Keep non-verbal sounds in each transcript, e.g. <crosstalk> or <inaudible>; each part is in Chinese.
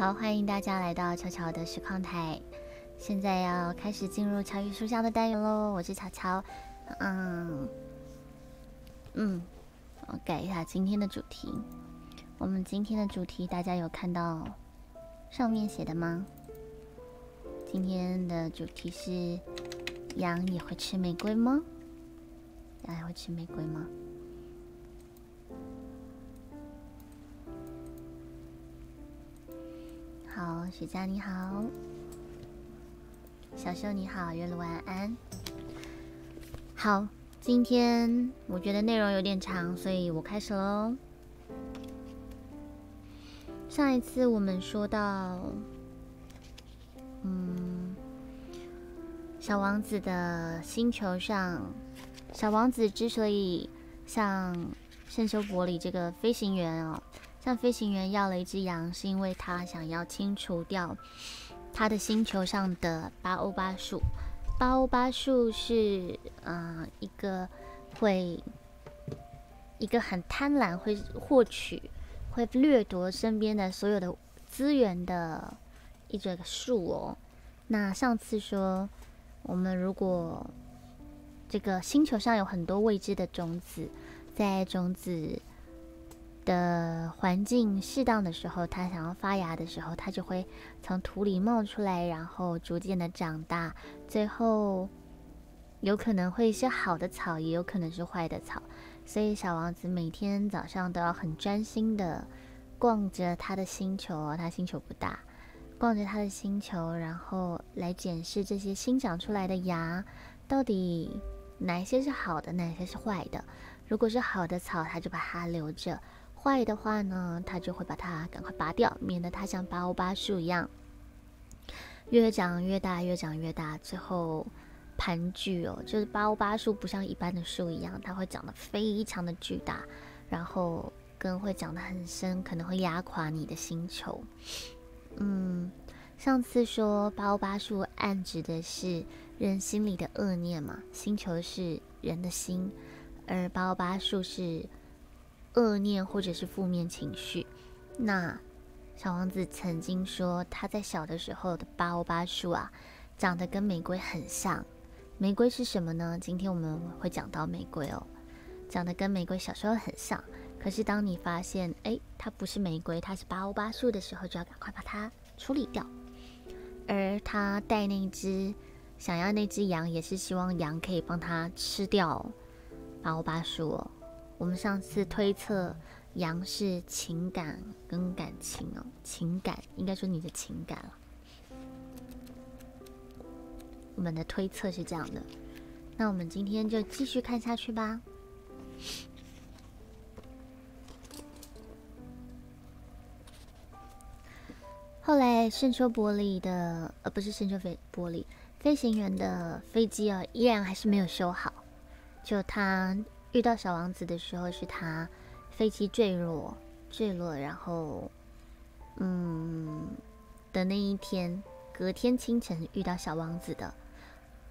好，欢迎大家来到巧巧的实况台。现在要开始进入乔宇书香的单元喽。我是巧巧，嗯嗯，我改一下今天的主题。我们今天的主题大家有看到上面写的吗？今天的主题是羊也会吃玫瑰吗？羊也会吃玫瑰吗？好，雪佳你好，小秀你好，月露晚安。好，今天我觉得内容有点长，所以我开始喽。上一次我们说到，嗯，小王子的星球上，小王子之所以像圣修伯里这个飞行员哦。向飞行员要了一只羊，是因为他想要清除掉他的星球上的巴欧巴树。巴欧巴树是，嗯，一个会一个很贪婪，会获取、会掠夺身边的所有的资源的一个树哦。那上次说，我们如果这个星球上有很多未知的种子，在种子。的环境适当的时候，它想要发芽的时候，它就会从土里冒出来，然后逐渐的长大，最后有可能会是好的草，也有可能是坏的草。所以小王子每天早上都要很专心的逛着他的星球，他星球不大，逛着他的星球，然后来检视这些新长出来的芽到底哪一些是好的，哪些是坏的。如果是好的草，他就把它留着。坏的话呢，他就会把它赶快拔掉，免得它像八欧巴树一样越长越大，越长越大，最后盘踞哦。就是八欧巴树不像一般的树一样，它会长得非常的巨大，然后根会长得很深，可能会压垮你的星球。嗯，上次说八欧巴树暗指的是人心里的恶念嘛，星球是人的心，而八欧巴树是。恶念或者是负面情绪，那小王子曾经说他在小的时候的巴欧巴树啊，长得跟玫瑰很像。玫瑰是什么呢？今天我们会讲到玫瑰哦，长得跟玫瑰小时候很像。可是当你发现，哎，它不是玫瑰，它是巴欧巴树的时候，就要赶快把它处理掉。而他带那只想要那只羊，也是希望羊可以帮他吃掉巴欧巴树哦。我们上次推测羊是情感跟感情哦，情感应该说你的情感了。我们的推测是这样的，那我们今天就继续看下去吧。后来圣丘玻璃的，呃，不是圣丘飞玻璃飞行员的飞机啊，依然还是没有修好，就他。遇到小王子的时候，是他飞机坠落，坠落，然后，嗯，的那一天，隔天清晨遇到小王子的，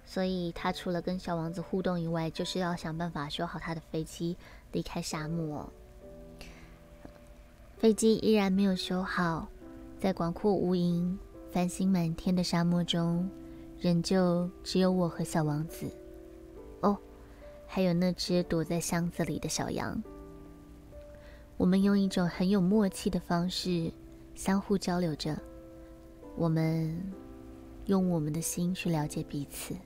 所以他除了跟小王子互动以外，就是要想办法修好他的飞机，离开沙漠。飞机依然没有修好，在广阔无垠、繁星满天的沙漠中，仍旧只有我和小王子。哦。还有那只躲在箱子里的小羊，我们用一种很有默契的方式相互交流着。我们用我们的心去了解彼此。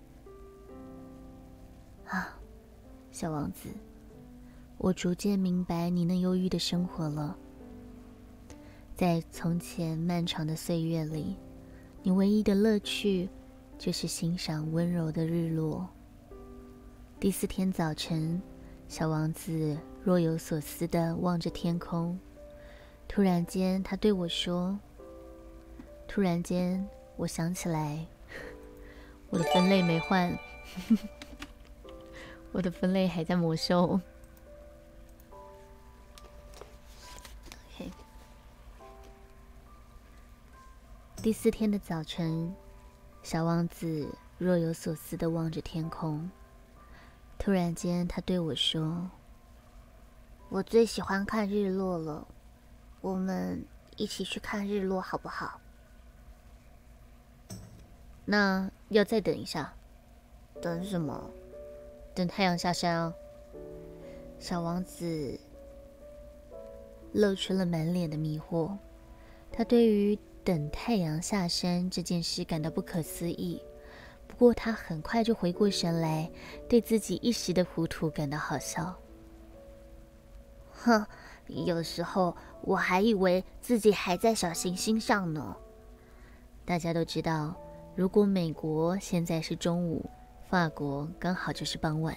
啊，小王子，我逐渐明白你那忧郁的生活了。在从前漫长的岁月里，你唯一的乐趣就是欣赏温柔的日落。第四天早晨，小王子若有所思地望着天空。突然间，他对我说：“突然间，我想起来，我的分类没换，<laughs> 我的分类还在魔兽。”。第四天的早晨，小王子若有所思地望着天空。突然间，他对我说：“我最喜欢看日落了。我们一起去看日落好不好？那要再等一下。等什么？等太阳下山啊！小王子露出了满脸的迷惑。他对于等太阳下山这件事感到不可思议。不过他很快就回过神来，对自己一时的糊涂感到好笑。哼，有时候我还以为自己还在小行星上呢。大家都知道，如果美国现在是中午，法国刚好就是傍晚。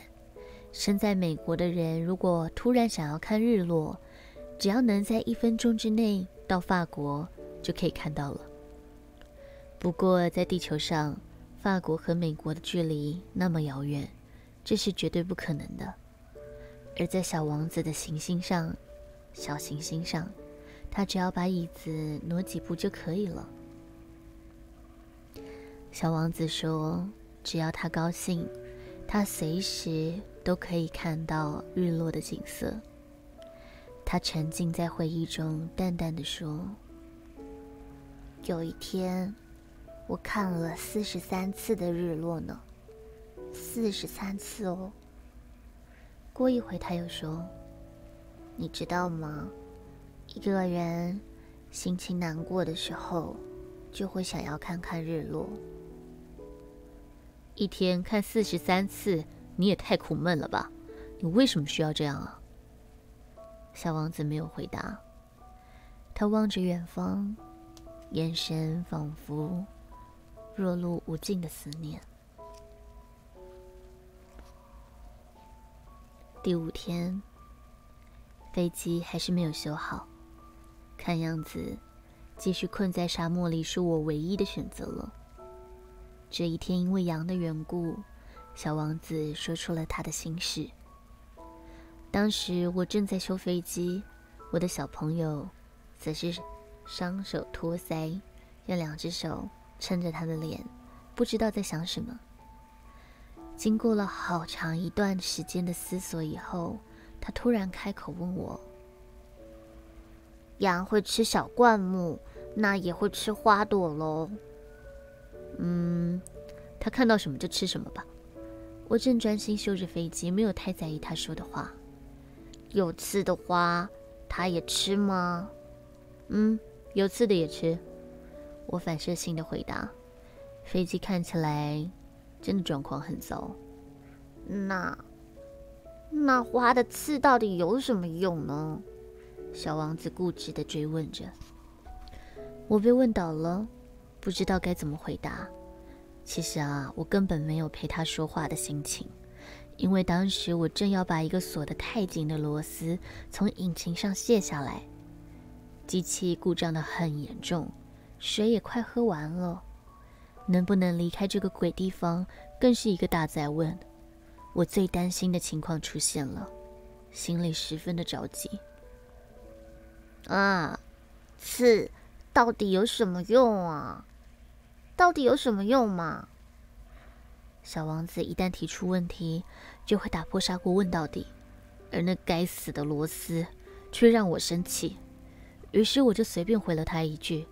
身在美国的人如果突然想要看日落，只要能在一分钟之内到法国，就可以看到了。不过在地球上，法国和美国的距离那么遥远，这是绝对不可能的。而在小王子的行星上，小行星上，他只要把椅子挪几步就可以了。小王子说：“只要他高兴，他随时都可以看到日落的景色。”他沉浸在回忆中，淡淡的说：“有一天。”我看了四十三次的日落呢，四十三次哦。过一会他又说：“你知道吗？一个人心情难过的时候，就会想要看看日落。一天看四十三次，你也太苦闷了吧？你为什么需要这样啊？”小王子没有回答，他望着远方，眼神仿佛……若露无尽的思念。第五天，飞机还是没有修好，看样子继续困在沙漠里是我唯一的选择了。这一天因为羊的缘故，小王子说出了他的心事。当时我正在修飞机，我的小朋友则是双手托腮，用两只手。撑着他的脸，不知道在想什么。经过了好长一段时间的思索以后，他突然开口问我：“羊会吃小灌木，那也会吃花朵喽？”嗯，他看到什么就吃什么吧。我正专心修着飞机，没有太在意他说的话。有刺的花，它也吃吗？嗯，有刺的也吃。我反射性的回答：“飞机看起来真的状况很糟。那那花的刺到底有什么用呢？”小王子固执的追问着。我被问倒了，不知道该怎么回答。其实啊，我根本没有陪他说话的心情，因为当时我正要把一个锁得太紧的螺丝从引擎上卸下来，机器故障的很严重。水也快喝完了，能不能离开这个鬼地方，更是一个大灾问。我最担心的情况出现了，心里十分的着急。啊，刺到底有什么用啊？到底有什么用嘛？小王子一旦提出问题，就会打破砂锅问到底，而那该死的螺丝却让我生气。于是我就随便回了他一句。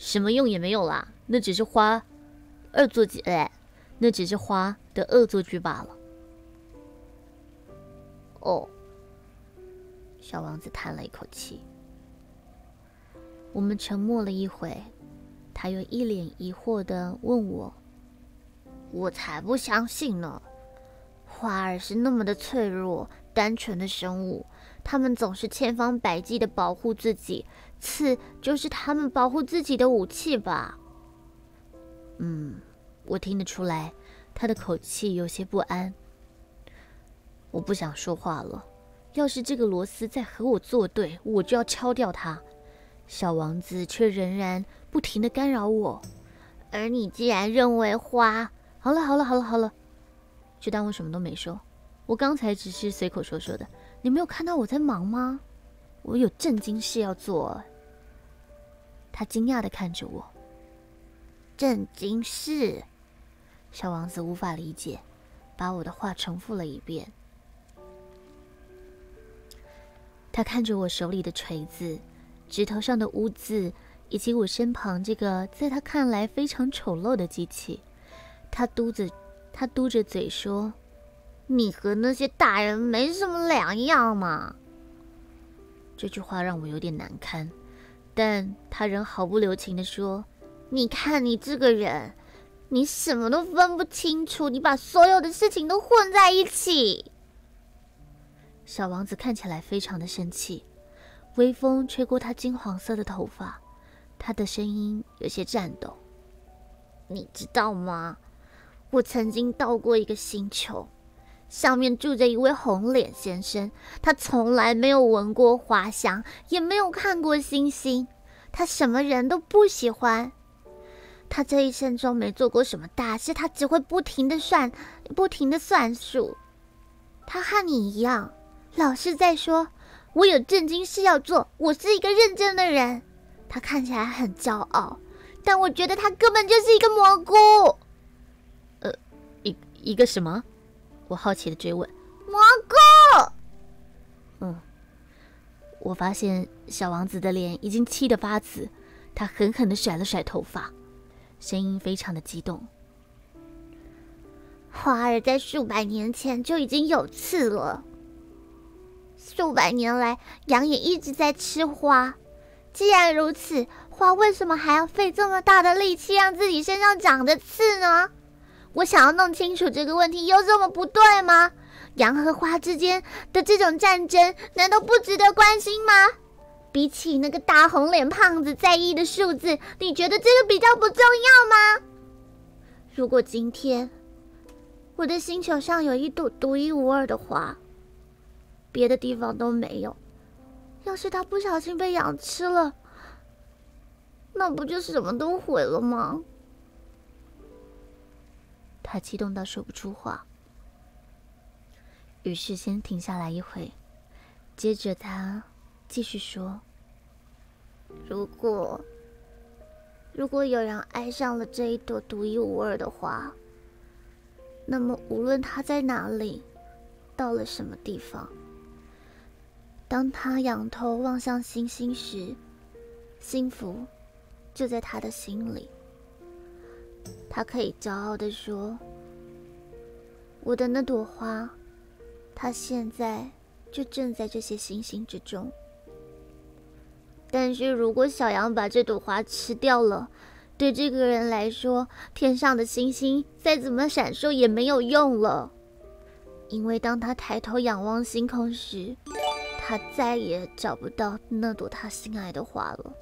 什么用也没有啦，那只是花恶作剧，哎，那只是花的恶作剧罢了。哦，小王子叹了一口气。我们沉默了一会，他又一脸疑惑的问我：“我才不相信呢，花儿是那么的脆弱、单纯的生物，它们总是千方百计的保护自己。”刺就是他们保护自己的武器吧？嗯，我听得出来，他的口气有些不安。我不想说话了。要是这个螺丝再和我作对，我就要敲掉它。小王子却仍然不停的干扰我。而你既然认为花……好了好了好了好了，就当我什么都没说。我刚才只是随口说说的。你没有看到我在忙吗？我有正经事要做。他惊讶的看着我。震惊是，小王子无法理解，把我的话重复了一遍。他看着我手里的锤子，指头上的污渍，以及我身旁这个在他看来非常丑陋的机器。他嘟着，他嘟着嘴说：“你和那些大人没什么两样嘛。”这句话让我有点难堪，但他仍毫不留情地说：“你看你这个人，你什么都分不清楚，你把所有的事情都混在一起。”小王子看起来非常的生气，微风吹过他金黄色的头发，他的声音有些颤抖。你知道吗？我曾经到过一个星球。上面住着一位红脸先生，他从来没有闻过花香，也没有看过星星，他什么人都不喜欢。他这一生中没做过什么大事，他只会不停的算，不停的算数。他和你一样，老是在说：“我有正经事要做，我是一个认真的人。”他看起来很骄傲，但我觉得他根本就是一个蘑菇。呃，一一个什么？我好奇的追问：“蘑菇。”嗯，我发现小王子的脸已经气得发紫，他狠狠的甩了甩头发，声音非常的激动。花儿在数百年前就已经有刺了，数百年来羊也一直在吃花。既然如此，花为什么还要费这么大的力气让自己身上长着刺呢？我想要弄清楚这个问题有什么不对吗？羊和花之间的这种战争难道不值得关心吗？比起那个大红脸胖子在意的数字，你觉得这个比较不重要吗？如果今天我的星球上有一朵独一无二的花，别的地方都没有，要是它不小心被羊吃了，那不就什么都毁了吗？他激动到说不出话，于是先停下来一会，接着他继续说：“如果如果有人爱上了这一朵独一无二的花，那么无论他在哪里，到了什么地方，当他仰头望向星星时，幸福就在他的心里。”他可以骄傲地说：“我的那朵花，它现在就正在这些星星之中。但是如果小羊把这朵花吃掉了，对这个人来说，天上的星星再怎么闪烁也没有用了，因为当他抬头仰望星空时，他再也找不到那朵他心爱的花了。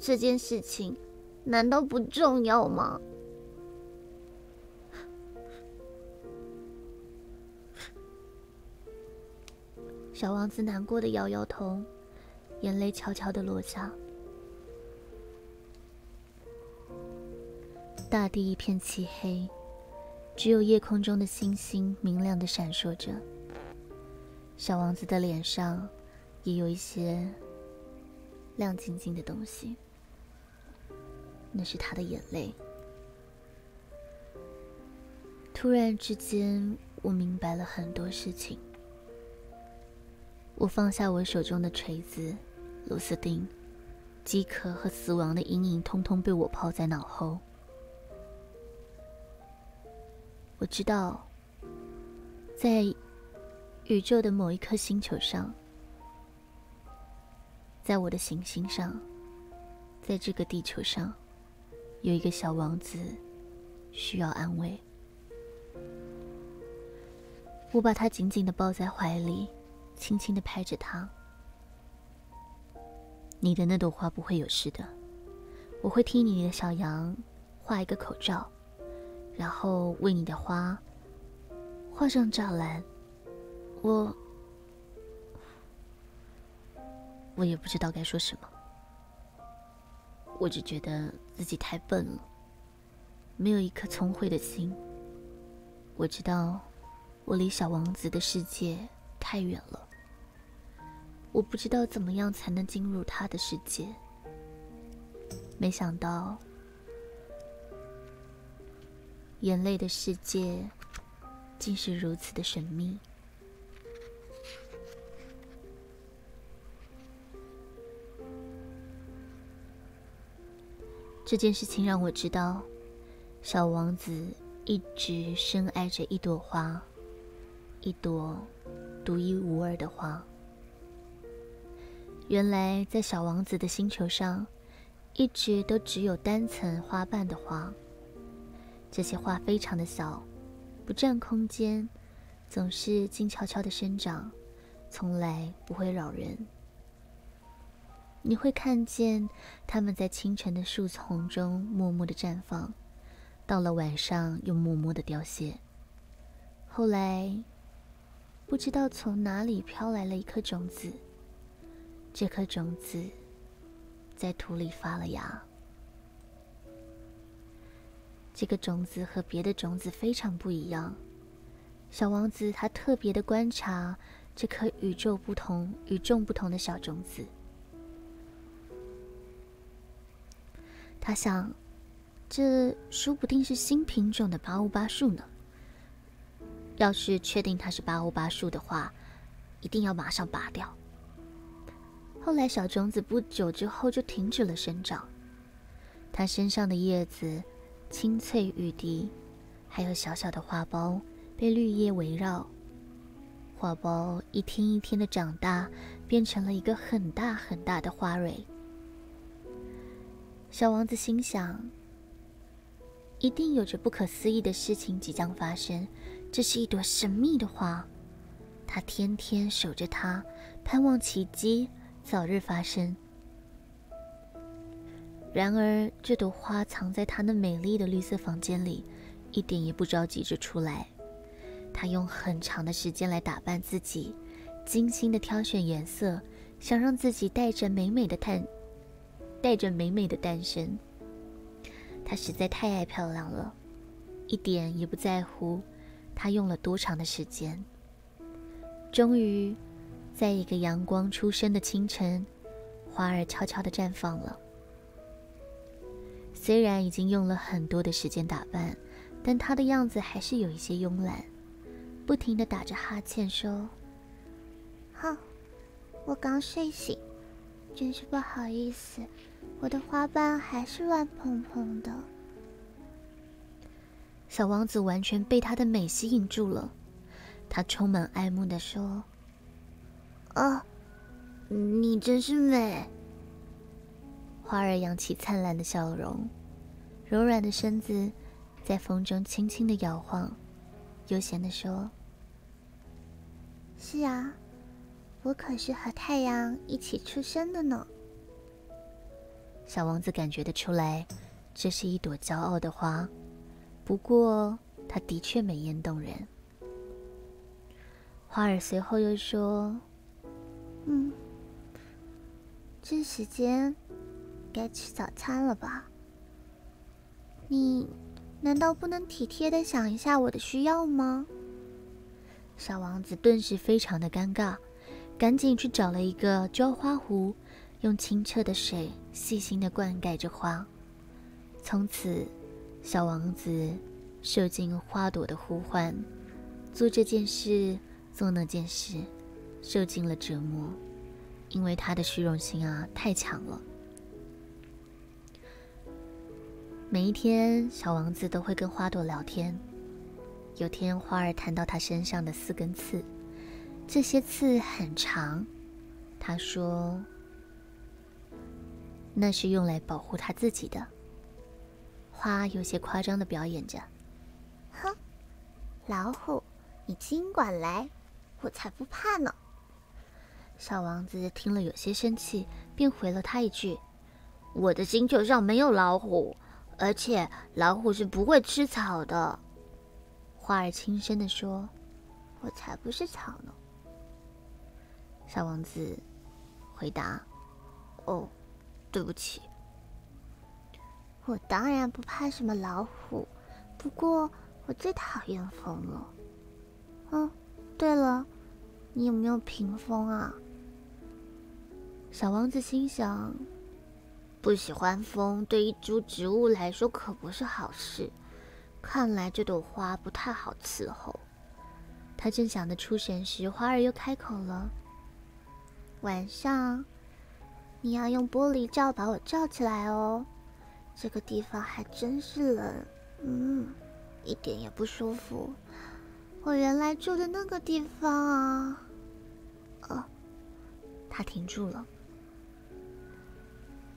这件事情。”难道不重要吗？小王子难过的摇摇头，眼泪悄悄的落下。大地一片漆黑，只有夜空中的星星明亮的闪烁着。小王子的脸上也有一些亮晶晶的东西。那是他的眼泪。突然之间，我明白了很多事情。我放下我手中的锤子、螺丝钉、饥渴和死亡的阴影，通通被我抛在脑后。我知道，在宇宙的某一颗星球上，在我的行星上，在这个地球上。有一个小王子需要安慰，我把他紧紧的抱在怀里，轻轻的拍着他。你的那朵花不会有事的，我会替你的小羊画一个口罩，然后为你的花画上栅栏。我，我也不知道该说什么。我只觉得自己太笨了，没有一颗聪慧的心。我知道，我离小王子的世界太远了。我不知道怎么样才能进入他的世界。没想到，眼泪的世界竟是如此的神秘。这件事情让我知道，小王子一直深爱着一朵花，一朵独一无二的花。原来，在小王子的星球上，一直都只有单层花瓣的花。这些花非常的小，不占空间，总是静悄悄的生长，从来不会扰人。你会看见它们在清晨的树丛中默默的绽放，到了晚上又默默的凋谢。后来，不知道从哪里飘来了一颗种子，这颗种子在土里发了芽。这个种子和别的种子非常不一样。小王子他特别的观察这颗与众不同、与众不同的小种子。他想，这说不定是新品种的八五八树呢。要是确定它是八五八树的话，一定要马上拔掉。后来，小种子不久之后就停止了生长，它身上的叶子清脆欲滴，还有小小的花苞被绿叶围绕。花苞一天一天的长大，变成了一个很大很大的花蕊。小王子心想：“一定有着不可思议的事情即将发生。这是一朵神秘的花，他天天守着它，盼望奇迹早日发生。然而，这朵花藏在他那美丽的绿色房间里，一点也不着急着出来。他用很长的时间来打扮自己，精心的挑选颜色，想让自己带着美美的探。带着美美的诞生，她实在太爱漂亮了，一点也不在乎她用了多长的时间。终于，在一个阳光初升的清晨，花儿悄悄地绽放了。虽然已经用了很多的时间打扮，但她的样子还是有一些慵懒，不停地打着哈欠说：“好，我刚睡醒。”真是不好意思，我的花瓣还是乱蓬蓬的。小王子完全被她的美吸引住了，他充满爱慕的说：“啊，你真是美！”花儿扬起灿烂的笑容，柔软的身子在风中轻轻的摇晃，悠闲的说：“是啊。”我可是和太阳一起出生的呢。小王子感觉得出来，这是一朵骄傲的花。不过，它的确美艳动人。花儿随后又说：“嗯，这时间该吃早餐了吧？你难道不能体贴的想一下我的需要吗？”小王子顿时非常的尴尬。赶紧去找了一个浇花壶，用清澈的水细心的灌溉着花。从此，小王子受尽花朵的呼唤，做这件事，做那件事，受尽了折磨，因为他的虚荣心啊太强了。每一天，小王子都会跟花朵聊天。有天，花儿谈到他身上的四根刺。这些刺很长，他说：“那是用来保护他自己的。”花有些夸张的表演着：“哼，老虎，你尽管来，我才不怕呢。”小王子听了有些生气，便回了他一句：“我的星球上没有老虎，而且老虎是不会吃草的。”花儿轻声的说：“我才不是草呢。”小王子回答：“哦，对不起，我当然不怕什么老虎，不过我最讨厌风了。嗯，对了，你有没有屏风啊？”小王子心想：“不喜欢风，对一株植物来说可不是好事。看来这朵花不太好伺候。”他正想得出神时，花儿又开口了。晚上，你要用玻璃罩把我罩起来哦。这个地方还真是冷，嗯，一点也不舒服。我原来住的那个地方啊，哦，他停住了。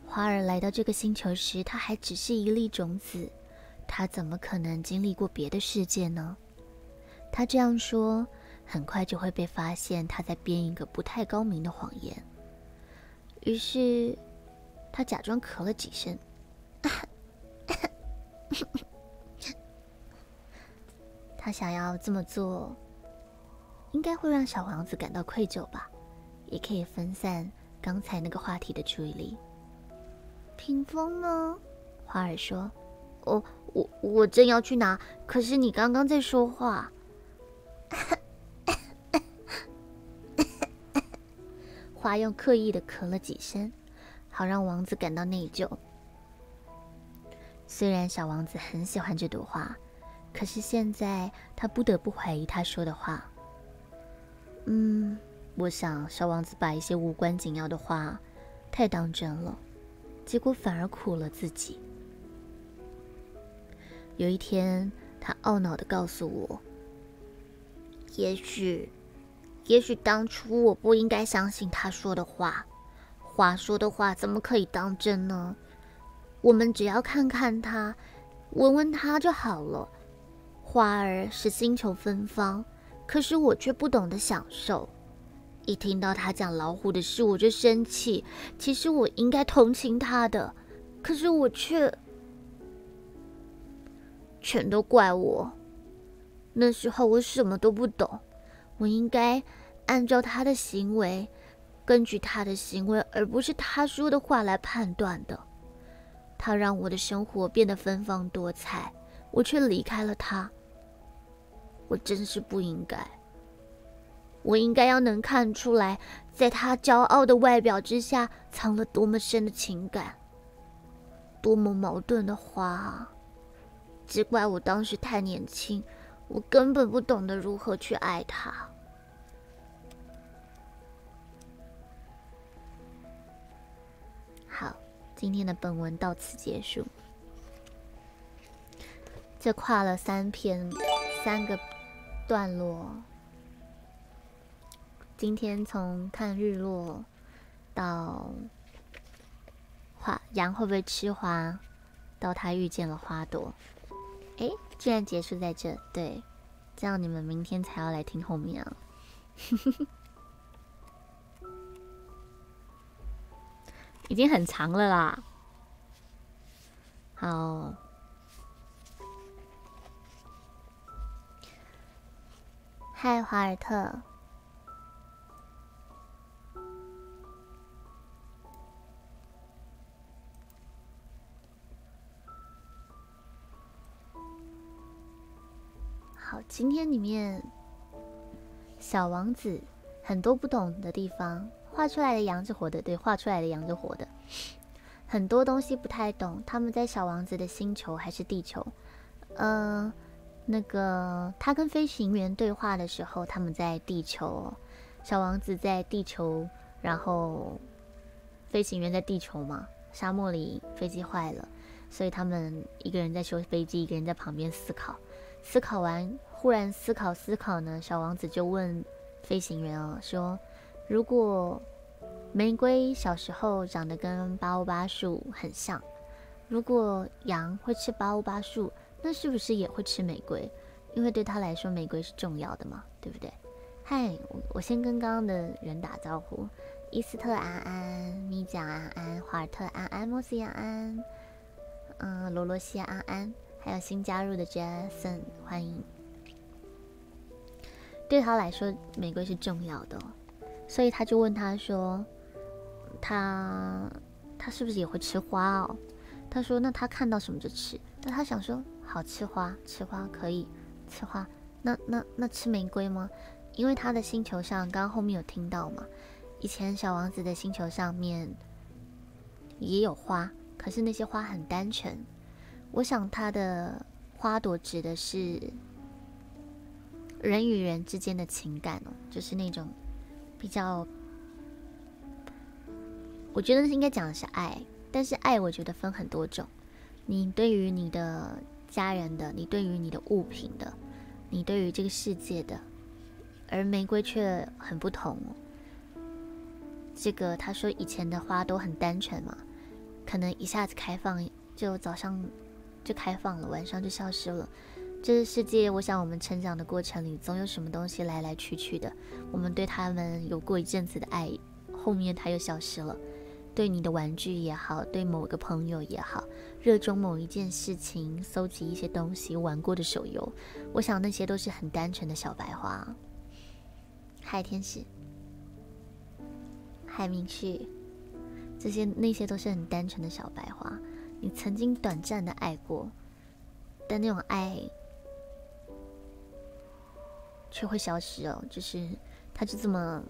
花儿来到这个星球时，它还只是一粒种子，它怎么可能经历过别的世界呢？他这样说，很快就会被发现他在编一个不太高明的谎言。于是，他假装咳了几声。<laughs> 他想要这么做，应该会让小王子感到愧疚吧，也可以分散刚才那个话题的注意力。屏风呢？花儿说：“哦，我我正要去拿，可是你刚刚在说话。” <laughs> 花用刻意的咳了几声，好让王子感到内疚。虽然小王子很喜欢这朵花，可是现在他不得不怀疑他说的话。嗯，我想小王子把一些无关紧要的话太当真了。结果反而苦了自己。有一天，他懊恼的告诉我：“也许，也许当初我不应该相信他说的话。话说的话怎么可以当真呢？我们只要看看他，闻闻他就好了。花儿是星球芬芳，可是我却不懂得享受。”一听到他讲老虎的事，我就生气。其实我应该同情他的，可是我却……全都怪我。那时候我什么都不懂，我应该按照他的行为，根据他的行为，而不是他说的话来判断的。他让我的生活变得芬芳多彩，我却离开了他。我真是不应该。我应该要能看出来，在他骄傲的外表之下，藏了多么深的情感，多么矛盾的花啊！只怪我当时太年轻，我根本不懂得如何去爱他。今天的本文到此结束。这跨了三篇，三个段落。今天从看日落到花羊会不会吃花，到他遇见了花朵，哎，居然结束在这，对，这样你们明天才要来听后面啊，已经很长了啦。好，嗨，华尔特。好，今天里面小王子很多不懂的地方，画出来的羊是活的，对，画出来的羊是活的，很多东西不太懂。他们在小王子的星球还是地球？呃，那个他跟飞行员对话的时候，他们在地球，小王子在地球，然后飞行员在地球嘛，沙漠里飞机坏了，所以他们一个人在修飞机，一个人在旁边思考。思考完，忽然思考思考呢，小王子就问飞行员哦，说：“如果玫瑰小时候长得跟巴欧巴树很像，如果羊会吃巴欧巴树，那是不是也会吃玫瑰？因为对他来说，玫瑰是重要的嘛，对不对？”嗨，我我先跟刚刚的人打招呼：伊斯特安安、米酱安安、华尔特安安、莫西安安、嗯，罗罗西安安。还有新加入的 Jason，欢迎。对他来说，玫瑰是重要的，所以他就问他说：“他他是不是也会吃花哦？”他说：“那他看到什么就吃。”那他想说：“好吃花，吃花可以吃花。那那那吃玫瑰吗？因为他的星球上，刚刚后面有听到嘛？以前小王子的星球上面也有花，可是那些花很单纯。”我想，他的花朵指的是人与人之间的情感哦，就是那种比较，我觉得应该讲的是爱。但是爱，我觉得分很多种，你对于你的家人的，你对于你的物品的，你对于这个世界的，而玫瑰却很不同。这个他说以前的花都很单纯嘛，可能一下子开放，就早上就开放了，晚上就消失了。这个世界，我想我们成长的过程里，总有什么东西来来去去的。我们对他们有过一阵子的爱，后面他又消失了。对你的玩具也好，对某个朋友也好，热衷某一件事情，搜集一些东西，玩过的手游，我想那些都是很单纯的小白花。海天使。海明旭，这些那些都是很单纯的小白花。你曾经短暂的爱过，但那种爱却会消失哦。就是它就这么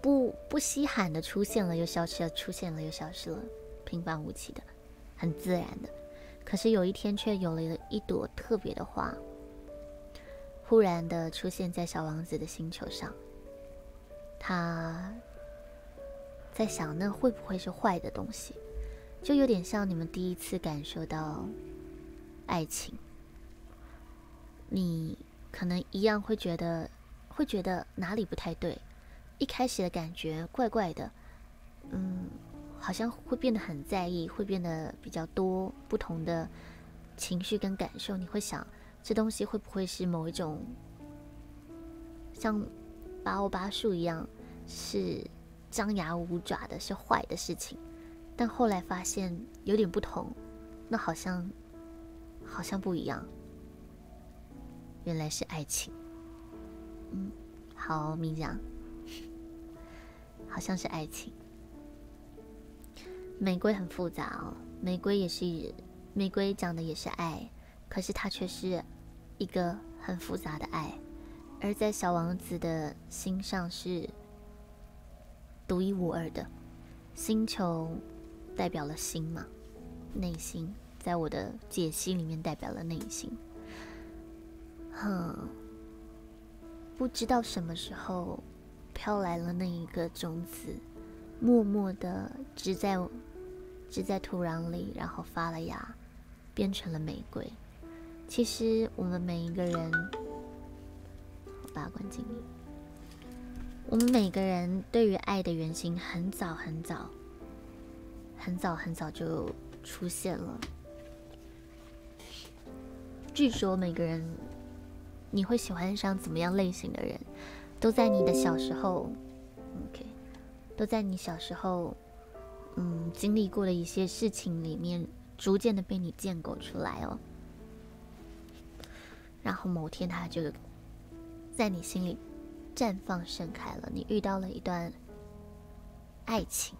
不不稀罕的出现了又消失了，出现了又消失了，平凡无奇的，很自然的。可是有一天却有了一朵特别的花，忽然的出现在小王子的星球上。他在想，那会不会是坏的东西？就有点像你们第一次感受到爱情，你可能一样会觉得，会觉得哪里不太对。一开始的感觉怪怪的，嗯，好像会变得很在意，会变得比较多不同的情绪跟感受。你会想，这东西会不会是某一种像？八欧八树一样是张牙舞爪的，是坏的事情，但后来发现有点不同，那好像好像不一样，原来是爱情。嗯，好，明讲，好像是爱情。玫瑰很复杂哦，玫瑰也是玫瑰讲的也是爱，可是它却是一个很复杂的爱。而在小王子的心上是独一无二的星球，代表了心嘛？内心，在我的解析里面代表了内心。哼，不知道什么时候飘来了那一个种子，默默的植在植在土壤里，然后发了芽，变成了玫瑰。其实我们每一个人。八关经历，我们每个人对于爱的原型很早很早、很早很早就出现了。据说每个人，你会喜欢上怎么样类型的人，都在你的小时候，OK，都在你小时候，嗯，经历过的一些事情里面，逐渐的被你建构出来哦。然后某天他就。在你心里绽放盛开了，你遇到了一段爱情，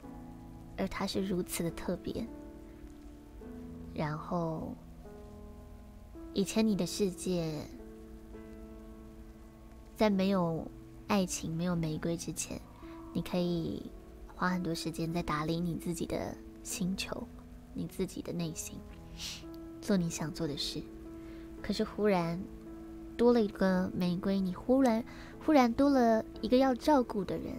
而它是如此的特别。然后，以前你的世界在没有爱情、没有玫瑰之前，你可以花很多时间在打理你自己的星球、你自己的内心，做你想做的事。可是忽然。多了一个玫瑰，你忽然忽然多了一个要照顾的人。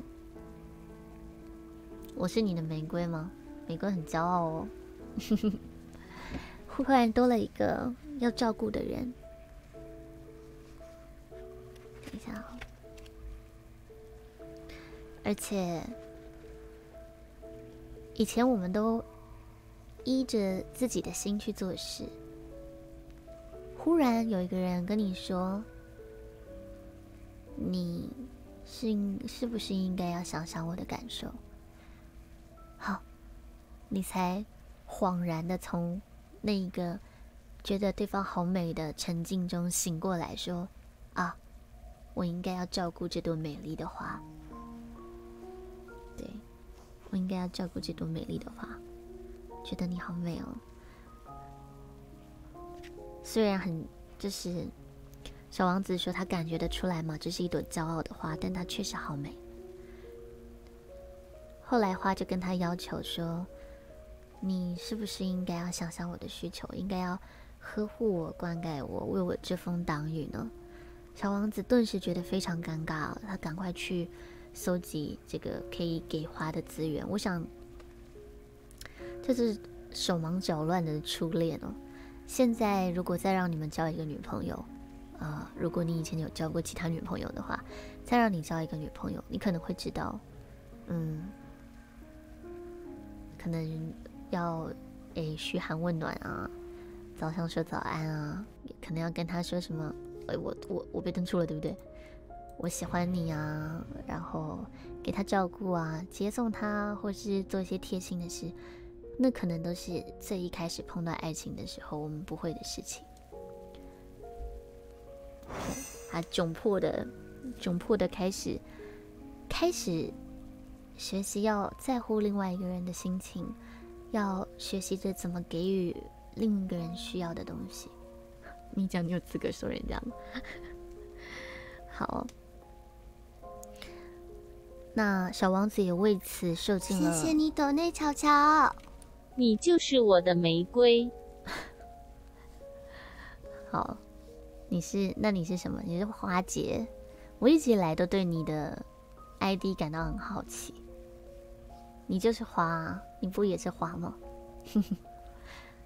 我是你的玫瑰吗？玫瑰很骄傲哦。<laughs> 忽然多了一个要照顾的人。一下，而且以前我们都依着自己的心去做事。忽然有一个人跟你说：“你是是不是应该要想想我的感受？”好，你才恍然的从那一个觉得对方好美的沉静中醒过来，说：“啊，我应该要照顾这朵美丽的花。对，我应该要照顾这朵美丽的花。觉得你好美哦。”虽然很，就是小王子说他感觉得出来嘛，这是一朵骄傲的花，但它确实好美。后来花就跟他要求说：“你是不是应该要想想我的需求，应该要呵护我、灌溉我、为我遮风挡雨呢？”小王子顿时觉得非常尴尬，他赶快去搜集这个可以给花的资源。我想，这是手忙脚乱的初恋哦。现在如果再让你们交一个女朋友，啊，如果你以前有交过其他女朋友的话，再让你交一个女朋友，你可能会知道，嗯，可能要诶嘘寒问暖啊，早上说早安啊，可能要跟他说什么，我我我被登出了，对不对？我喜欢你啊，然后给他照顾啊，接送他，或是做一些贴心的事。那可能都是最一开始碰到爱情的时候我们不会的事情。他窘迫的、窘迫的开始，开始学习要在乎另外一个人的心情，要学习着怎么给予另一个人需要的东西。你讲你有资格说人家吗？<laughs> 好，那小王子也为此受尽了。谢谢你，朵内巧巧。你就是我的玫瑰。<laughs> 好，你是那你是什么？你是花姐。我一直以来都对你的 ID 感到很好奇。你就是花，你不也是花吗？<laughs>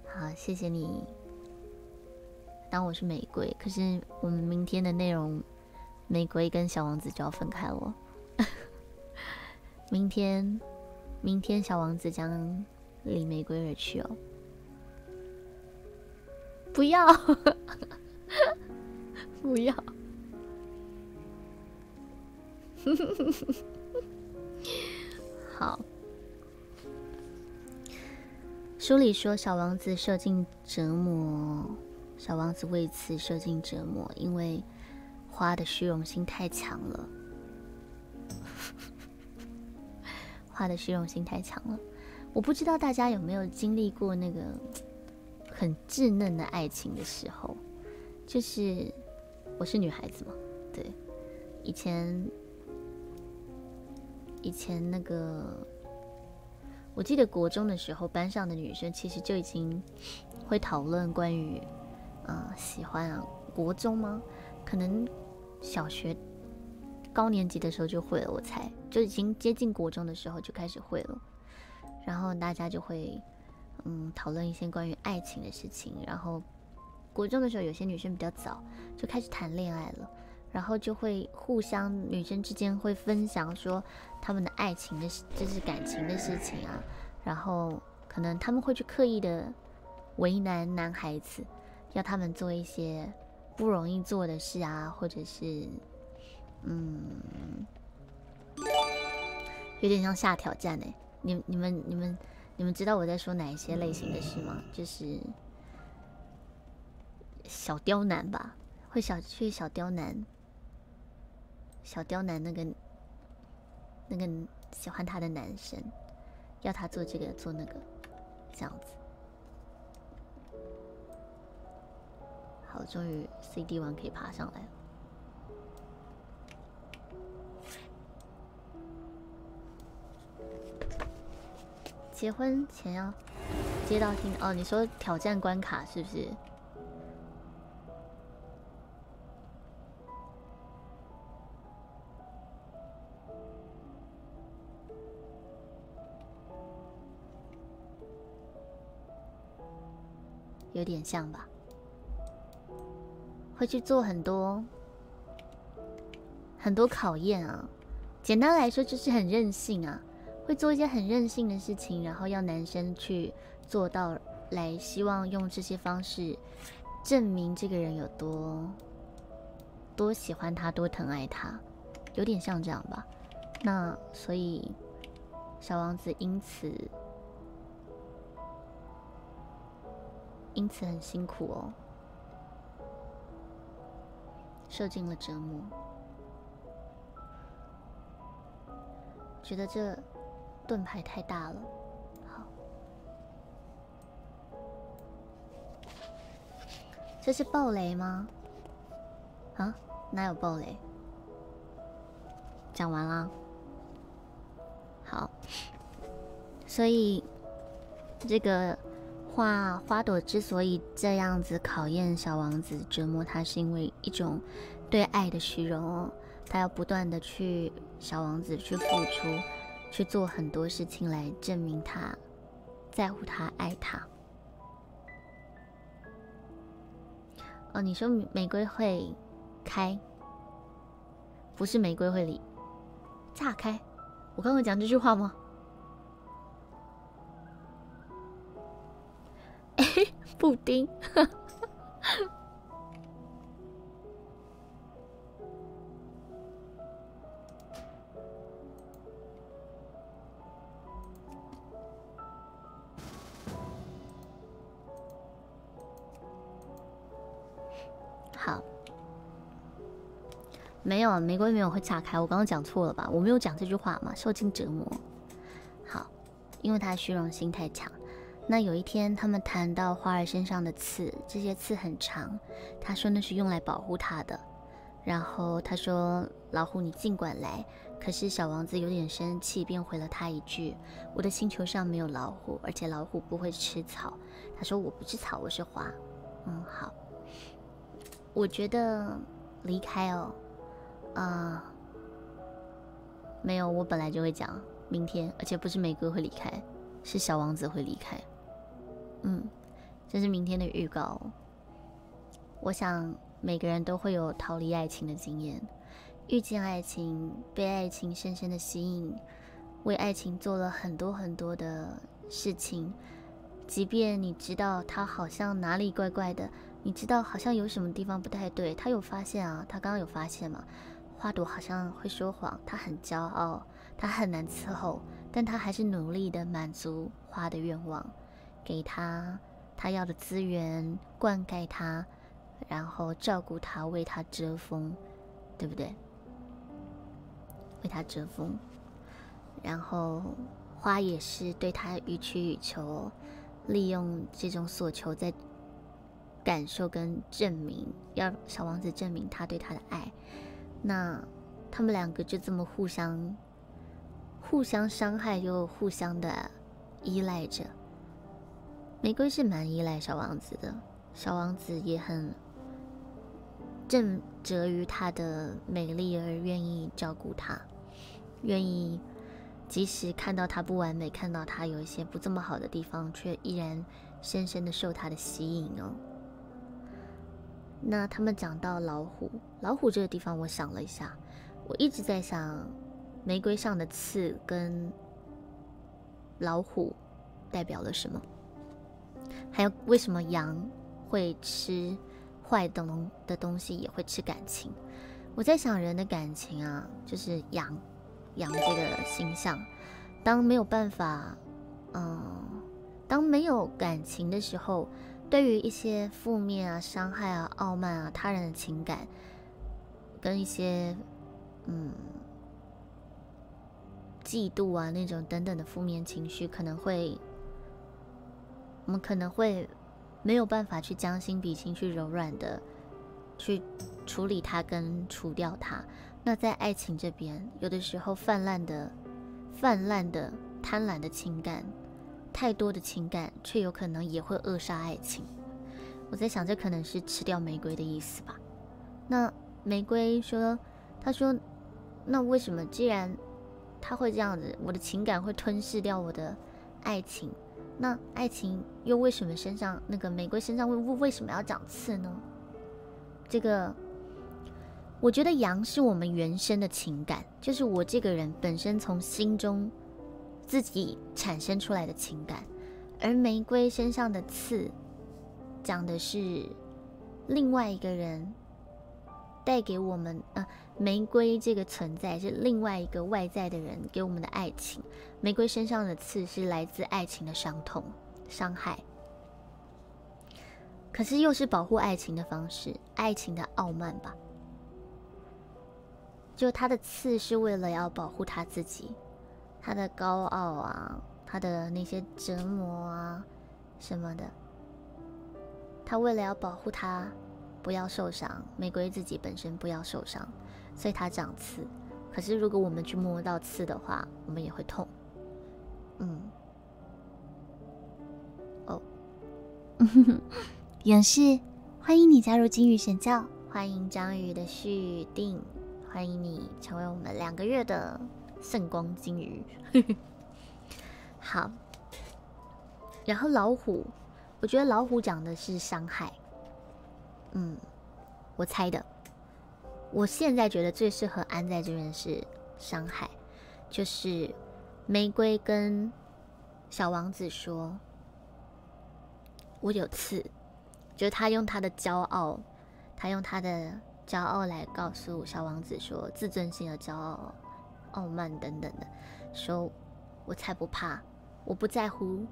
好，谢谢你。当我是玫瑰，可是我们明天的内容，玫瑰跟小王子就要分开了。<laughs> 明天，明天小王子将。离玫瑰而去哦！不要，<laughs> 不要！<laughs> 好。书里说，小王子受尽折磨，小王子为此受尽折磨，因为花的虚荣心太强了。<laughs> 花的虚荣心太强了。我不知道大家有没有经历过那个很稚嫩的爱情的时候，就是我是女孩子嘛，对，以前以前那个，我记得国中的时候，班上的女生其实就已经会讨论关于嗯喜欢啊，国中吗？可能小学高年级的时候就会了，我猜就已经接近国中的时候就开始会了。然后大家就会，嗯，讨论一些关于爱情的事情。然后，国中的时候，有些女生比较早就开始谈恋爱了，然后就会互相女生之间会分享说他们的爱情的，就是感情的事情啊。然后可能他们会去刻意的为难男孩子，要他们做一些不容易做的事啊，或者是，嗯，有点像下挑战哎。你你们你们你们知道我在说哪一些类型的事吗？就是小刁难吧，会小去小刁难，小刁难那个那个喜欢他的男生，要他做这个做那个，这样子。好，终于 CD 完可以爬上来了。结婚前要接到听哦，你说挑战关卡是不是？有点像吧？会去做很多很多考验啊，简单来说就是很任性啊。会做一些很任性的事情，然后要男生去做到，来希望用这些方式证明这个人有多多喜欢他，多疼爱他，有点像这样吧。那所以小王子因此因此很辛苦哦，受尽了折磨，觉得这。盾牌太大了，好，这是暴雷吗？啊，哪有暴雷？讲完了，好，所以这个花花朵之所以这样子考验小王子、折磨他，是因为一种对爱的虚荣哦，他要不断的去小王子去付出。去做很多事情来证明他在乎他，爱他。哦，你说玫瑰会开，不是玫瑰会离，炸开。我刚刚讲这句话吗？布丁。<laughs> 好没有，玫瑰没有会炸开。我刚刚讲错了吧？我没有讲这句话嘛？受尽折磨。好，因为他的虚荣心太强。那有一天，他们谈到花儿身上的刺，这些刺很长。他说那是用来保护他的。然后他说：“老虎，你尽管来。”可是小王子有点生气，便回了他一句：“我的星球上没有老虎，而且老虎不会吃草。”他说：“我不是草，我是花。”嗯，好。我觉得离开哦。啊，没有，我本来就会讲明天，而且不是玫瑰会离开，是小王子会离开。嗯，这是明天的预告。我想每个人都会有逃离爱情的经验，遇见爱情，被爱情深深的吸引，为爱情做了很多很多的事情，即便你知道他好像哪里怪怪的，你知道好像有什么地方不太对，他有发现啊，他刚刚有发现吗？花朵好像会说谎，他很骄傲，他很难伺候，但他还是努力的满足花的愿望，给他他要的资源，灌溉他，然后照顾他，为他遮风，对不对？为他遮风，然后花也是对他予取予求，利用这种所求在感受跟证明，要小王子证明他对他的爱。那他们两个就这么互相、互相伤害，又互相的依赖着。玫瑰是蛮依赖小王子的，小王子也很正折于她的美丽而愿意照顾她，愿意即使看到她不完美，看到她有一些不这么好的地方，却依然深深的受她的吸引哦。那他们讲到老虎，老虎这个地方，我想了一下，我一直在想，玫瑰上的刺跟老虎代表了什么？还有为什么羊会吃坏东的东西，也会吃感情？我在想人的感情啊，就是羊，羊这个形象，当没有办法，嗯，当没有感情的时候。对于一些负面啊、伤害啊、傲慢啊、他人的情感，跟一些嗯嫉妒啊那种等等的负面情绪，可能会我们可能会没有办法去将心比心、去柔软的去处理它跟除掉它。那在爱情这边，有的时候泛滥的、泛滥的贪婪的情感。太多的情感，却有可能也会扼杀爱情。我在想，这可能是吃掉玫瑰的意思吧？那玫瑰说：“他说，那为什么既然他会这样子，我的情感会吞噬掉我的爱情？那爱情又为什么身上那个玫瑰身上为为什么要长刺呢？这个，我觉得羊是我们原生的情感，就是我这个人本身从心中。”自己产生出来的情感，而玫瑰身上的刺，讲的是另外一个人带给我们啊，玫瑰这个存在是另外一个外在的人给我们的爱情。玫瑰身上的刺是来自爱情的伤痛、伤害，可是又是保护爱情的方式，爱情的傲慢吧？就他的刺是为了要保护他自己。他的高傲啊，他的那些折磨啊，什么的，他为了要保护他不要受伤，玫瑰自己本身不要受伤，所以它长刺。可是如果我们去摸到刺的话，我们也会痛。嗯，哦，<laughs> 勇士，欢迎你加入金鱼神教，欢迎章鱼的续订，欢迎你成为我们两个月的。圣光金鱼，<laughs> 好，然后老虎，我觉得老虎讲的是伤害。嗯，我猜的。我现在觉得最适合安在这边是伤害，就是玫瑰跟小王子说：“我有刺。”就是他用他的骄傲，他用他的骄傲来告诉小王子说：“自尊心的骄傲、傲慢等等的，说我才不怕，我不在乎。”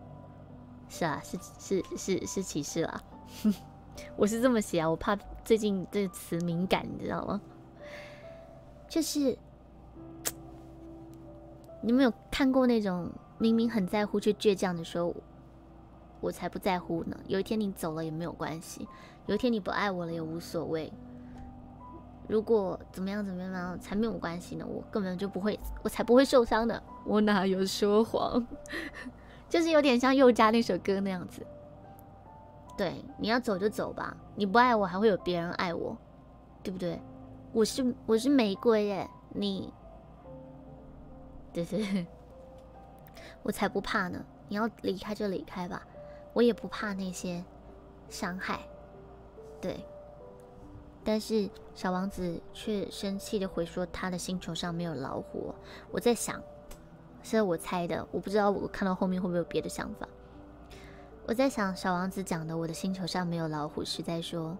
是啊，是是是是歧视啦。我是这么写啊，我怕最近这个词敏感，你知道吗？就是你们有看过那种明明很在乎却倔强的说：“我才不在乎呢。”有一天你走了也没有关系，有一天你不爱我了也无所谓。如果怎么样怎么样才没有关系呢？我根本就不会，我才不会受伤的。我哪有说谎？<laughs> 就是有点像佑嘉那首歌那样子。对，你要走就走吧，你不爱我还会有别人爱我，对不对？我是我是玫瑰耶，你，对对，我才不怕呢。你要离开就离开吧，我也不怕那些伤害。对，但是小王子却生气的回说，他的星球上没有老虎。我在想，是我猜的，我不知道我看到后面会不会有别的想法。我在想，小王子讲的“我的星球上没有老虎”是在说，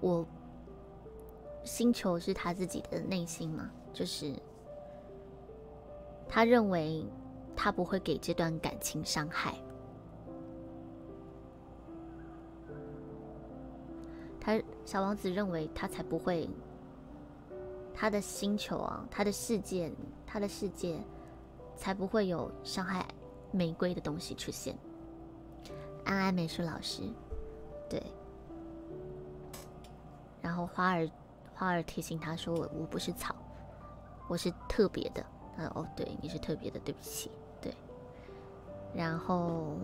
我星球是他自己的内心吗？就是他认为他不会给这段感情伤害，他小王子认为他才不会，他的星球啊，他的世界，他的世界才不会有伤害。玫瑰的东西出现，安安美术老师，对，然后花儿花儿提醒他说：“我我不是草，我是特别的。”他说：“哦，对，你是特别的，对不起。”对，然后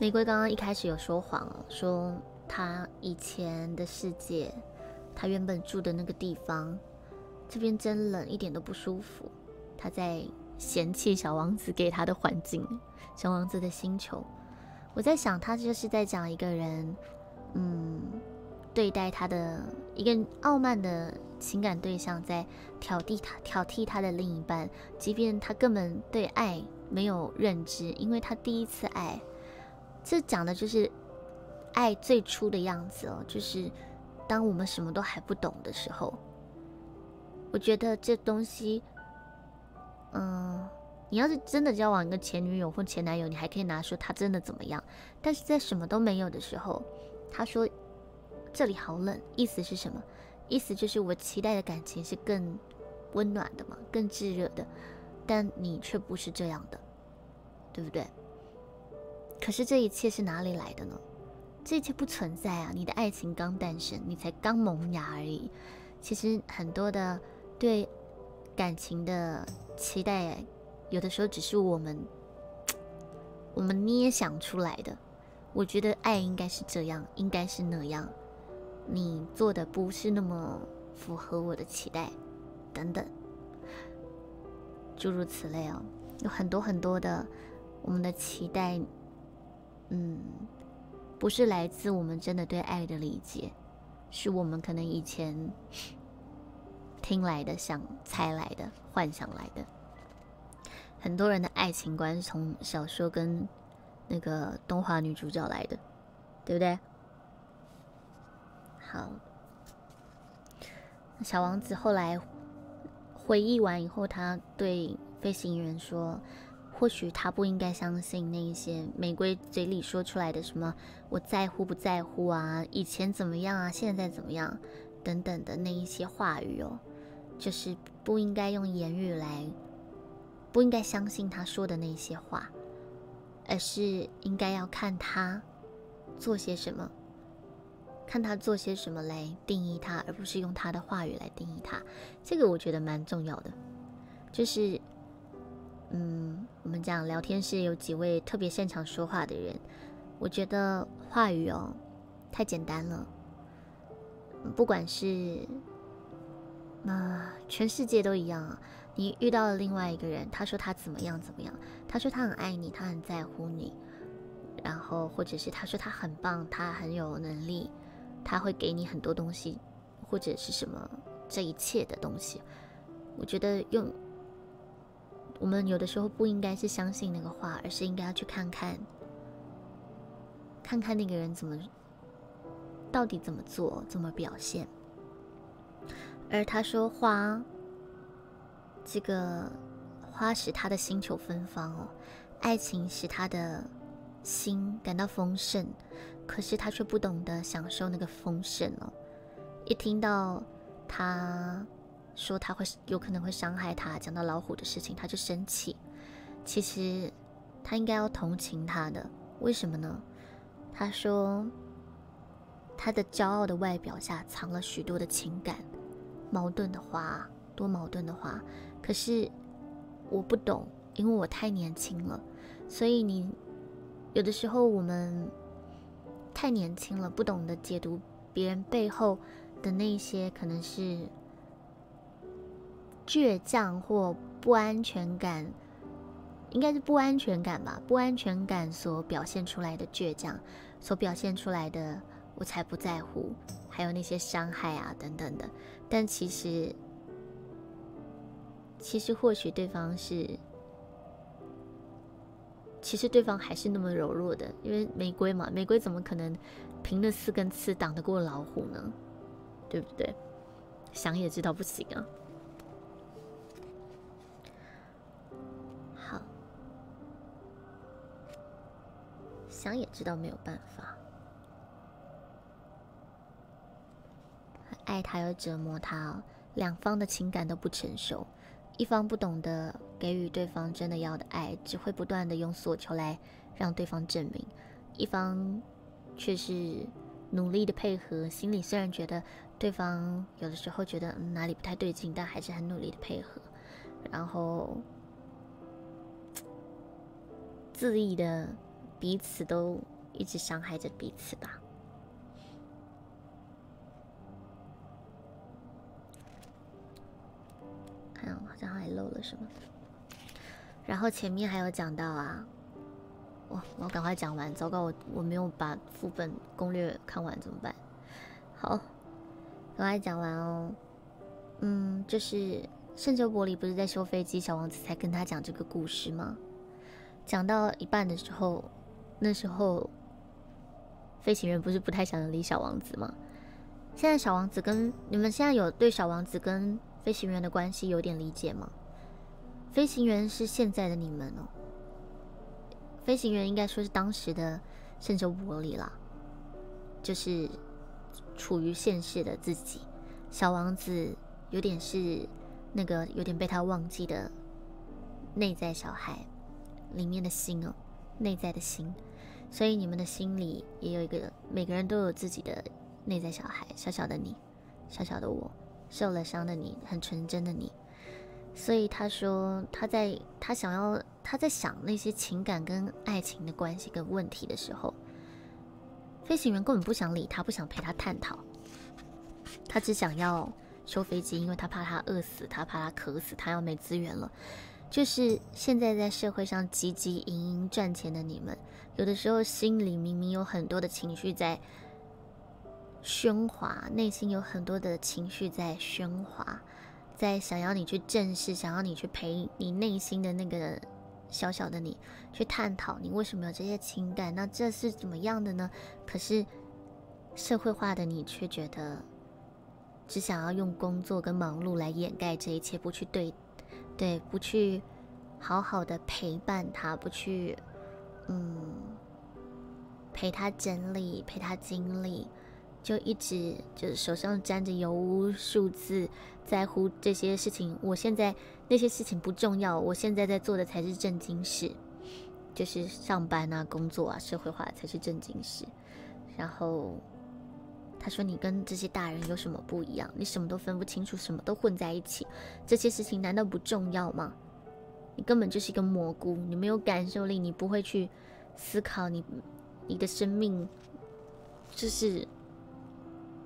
玫瑰刚刚一开始有说谎，说他以前的世界，他原本住的那个地方，这边真冷，一点都不舒服。他在嫌弃小王子给他的环境，小王子的星球。我在想，他就是在讲一个人，嗯，对待他的一个傲慢的情感对象，在挑剔他，挑剔他的另一半，即便他根本对爱没有认知，因为他第一次爱。这讲的就是爱最初的样子哦，就是当我们什么都还不懂的时候。我觉得这东西。嗯，你要是真的交往一个前女友或前男友，你还可以拿说他真的怎么样。但是在什么都没有的时候，他说这里好冷，意思是什么？意思就是我期待的感情是更温暖的嘛，更炙热的。但你却不是这样的，对不对？可是这一切是哪里来的呢？这一切不存在啊！你的爱情刚诞生，你才刚萌芽而已。其实很多的对。感情的期待，有的时候只是我们我们捏想出来的。我觉得爱应该是这样，应该是那样。你做的不是那么符合我的期待，等等，诸如此类哦，有很多很多的我们的期待，嗯，不是来自我们真的对爱的理解，是我们可能以前。听来的，想猜来的，幻想来的。很多人的爱情观是从小说跟那个动画女主角来的，对不对？好，小王子后来回忆完以后，他对飞行员说：“或许他不应该相信那一些玫瑰嘴里说出来的什么‘我在乎不在乎啊，以前怎么样啊，现在怎么样’等等的那一些话语哦。”就是不应该用言语来，不应该相信他说的那些话，而是应该要看他做些什么，看他做些什么来定义他，而不是用他的话语来定义他。这个我觉得蛮重要的。就是，嗯，我们讲聊天室有几位特别擅长说话的人，我觉得话语哦太简单了，不管是。那全世界都一样啊，你遇到了另外一个人，他说他怎么样怎么样，他说他很爱你，他很在乎你，然后或者是他说他很棒，他很有能力，他会给你很多东西，或者是什么这一切的东西。我觉得用我们有的时候不应该是相信那个话，而是应该要去看看，看看那个人怎么到底怎么做，怎么表现。而他说花。这个花使他的星球芬芳哦，爱情使他的心感到丰盛，可是他却不懂得享受那个丰盛哦。一听到他说他会有可能会伤害他，讲到老虎的事情，他就生气。其实他应该要同情他的，为什么呢？他说他的骄傲的外表下藏了许多的情感，矛盾的话，多矛盾的话。可是我不懂，因为我太年轻了，所以你有的时候我们太年轻了，不懂得解读别人背后的那些可能是倔强或不安全感，应该是不安全感吧？不安全感所表现出来的倔强，所表现出来的我才不在乎，还有那些伤害啊等等的，但其实。其实或许对方是，其实对方还是那么柔弱的，因为玫瑰嘛，玫瑰怎么可能凭那四根刺挡得过老虎呢？对不对？想也知道不行啊。好，想也知道没有办法，爱他又折磨他，两方的情感都不成熟。一方不懂得给予对方真的要的爱，只会不断的用索求来让对方证明；一方却是努力的配合，心里虽然觉得对方有的时候觉得哪里不太对劲，但还是很努力的配合，然后恣意的彼此都一直伤害着彼此吧。好像还漏了什么，然后前面还有讲到啊，我我赶快讲完，糟糕，我我没有把副本攻略看完怎么办？好，赶快讲完哦。嗯，就是圣丘伯里不是在修飞机，小王子才跟他讲这个故事吗？讲到一半的时候，那时候飞行员不是不太想理小王子吗？现在小王子跟你们现在有对小王子跟飞行员的关系有点理解吗？飞行员是现在的你们哦。飞行员应该说是当时的圣修伯里啦，就是处于现世的自己。小王子有点是那个有点被他忘记的内在小孩里面的心哦，内在的心。所以你们的心里也有一个，每个人都有自己的内在小孩，小小的你，小小的我。受了伤的你，很纯真的你，所以他说他在他想要他在想那些情感跟爱情的关系跟问题的时候，飞行员根本不想理他，不想陪他探讨，他只想要修飞机，因为他怕他饿死，他怕他渴死，他要没资源了。就是现在在社会上汲汲营营赚钱的你们，有的时候心里明明有很多的情绪在。喧哗，内心有很多的情绪在喧哗，在想要你去正视，想要你去陪你内心的那个小小的你去探讨，你为什么有这些情感？那这是怎么样的呢？可是社会化的你却觉得，只想要用工作跟忙碌来掩盖这一切，不去对，对，不去好好的陪伴他，不去，嗯，陪他整理，陪他经历。就一直就是手上沾着油污数字，在乎这些事情。我现在那些事情不重要，我现在在做的才是正经事，就是上班啊、工作啊、社会化才是正经事。然后他说：“你跟这些大人有什么不一样？你什么都分不清楚，什么都混在一起，这些事情难道不重要吗？你根本就是一个蘑菇，你没有感受力，你不会去思考你你的生命，就是。”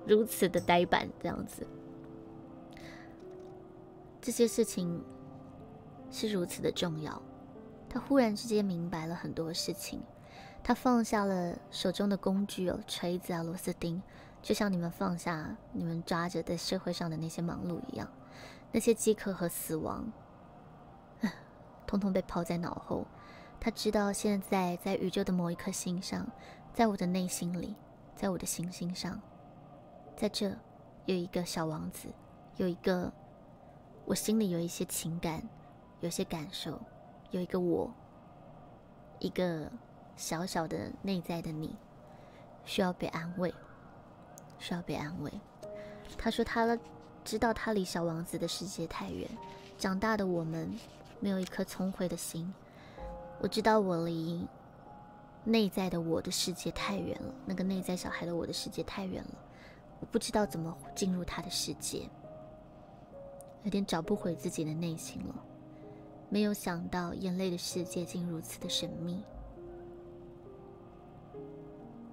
如此的呆板，这样子，这些事情是如此的重要。他忽然之间明白了很多事情，他放下了手中的工具哦，锤子啊，螺丝钉，就像你们放下你们抓着在社会上的那些忙碌一样，那些饥渴和死亡，<laughs> 通通被抛在脑后。他知道现在在宇宙的某一颗星上，在我的内心里，在我的行星上，在这有一个小王子，有一个我心里有一些情感，有些感受。有一个我，一个小小的内在的你，需要被安慰，需要被安慰。他说他知道他离小王子的世界太远，长大的我们没有一颗聪慧的心。我知道我离内在的我的世界太远了，那个内在小孩的我的世界太远了，我不知道怎么进入他的世界，有点找不回自己的内心了。没有想到，眼泪的世界竟如此的神秘。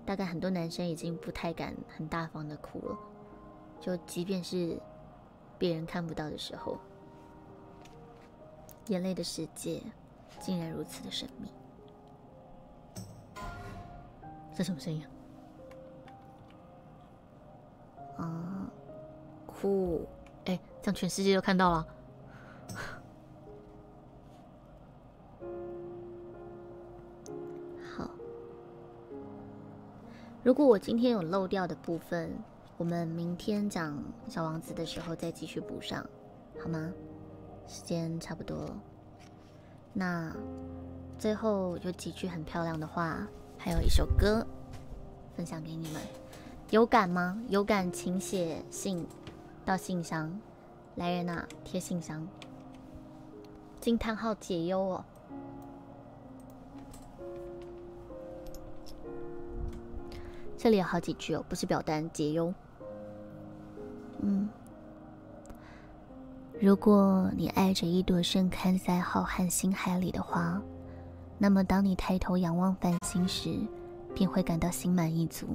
大概很多男生已经不太敢很大方的哭了，就即便是别人看不到的时候，眼泪的世界竟然如此的神秘。这什么声音？啊，酷！哎，这样全世界都看到了。好如果我今天有漏掉的部分，我们明天讲小王子的时候再继续补上，好吗？时间差不多了。那最后有几句很漂亮的话，还有一首歌分享给你们，有感吗？有感请写信到信箱，来人呐，贴信箱。惊叹号解忧哦。这里有好几句哦，不是表单解忧。嗯，如果你爱着一朵盛开在浩瀚星海里的花，那么当你抬头仰望繁星时，便会感到心满意足。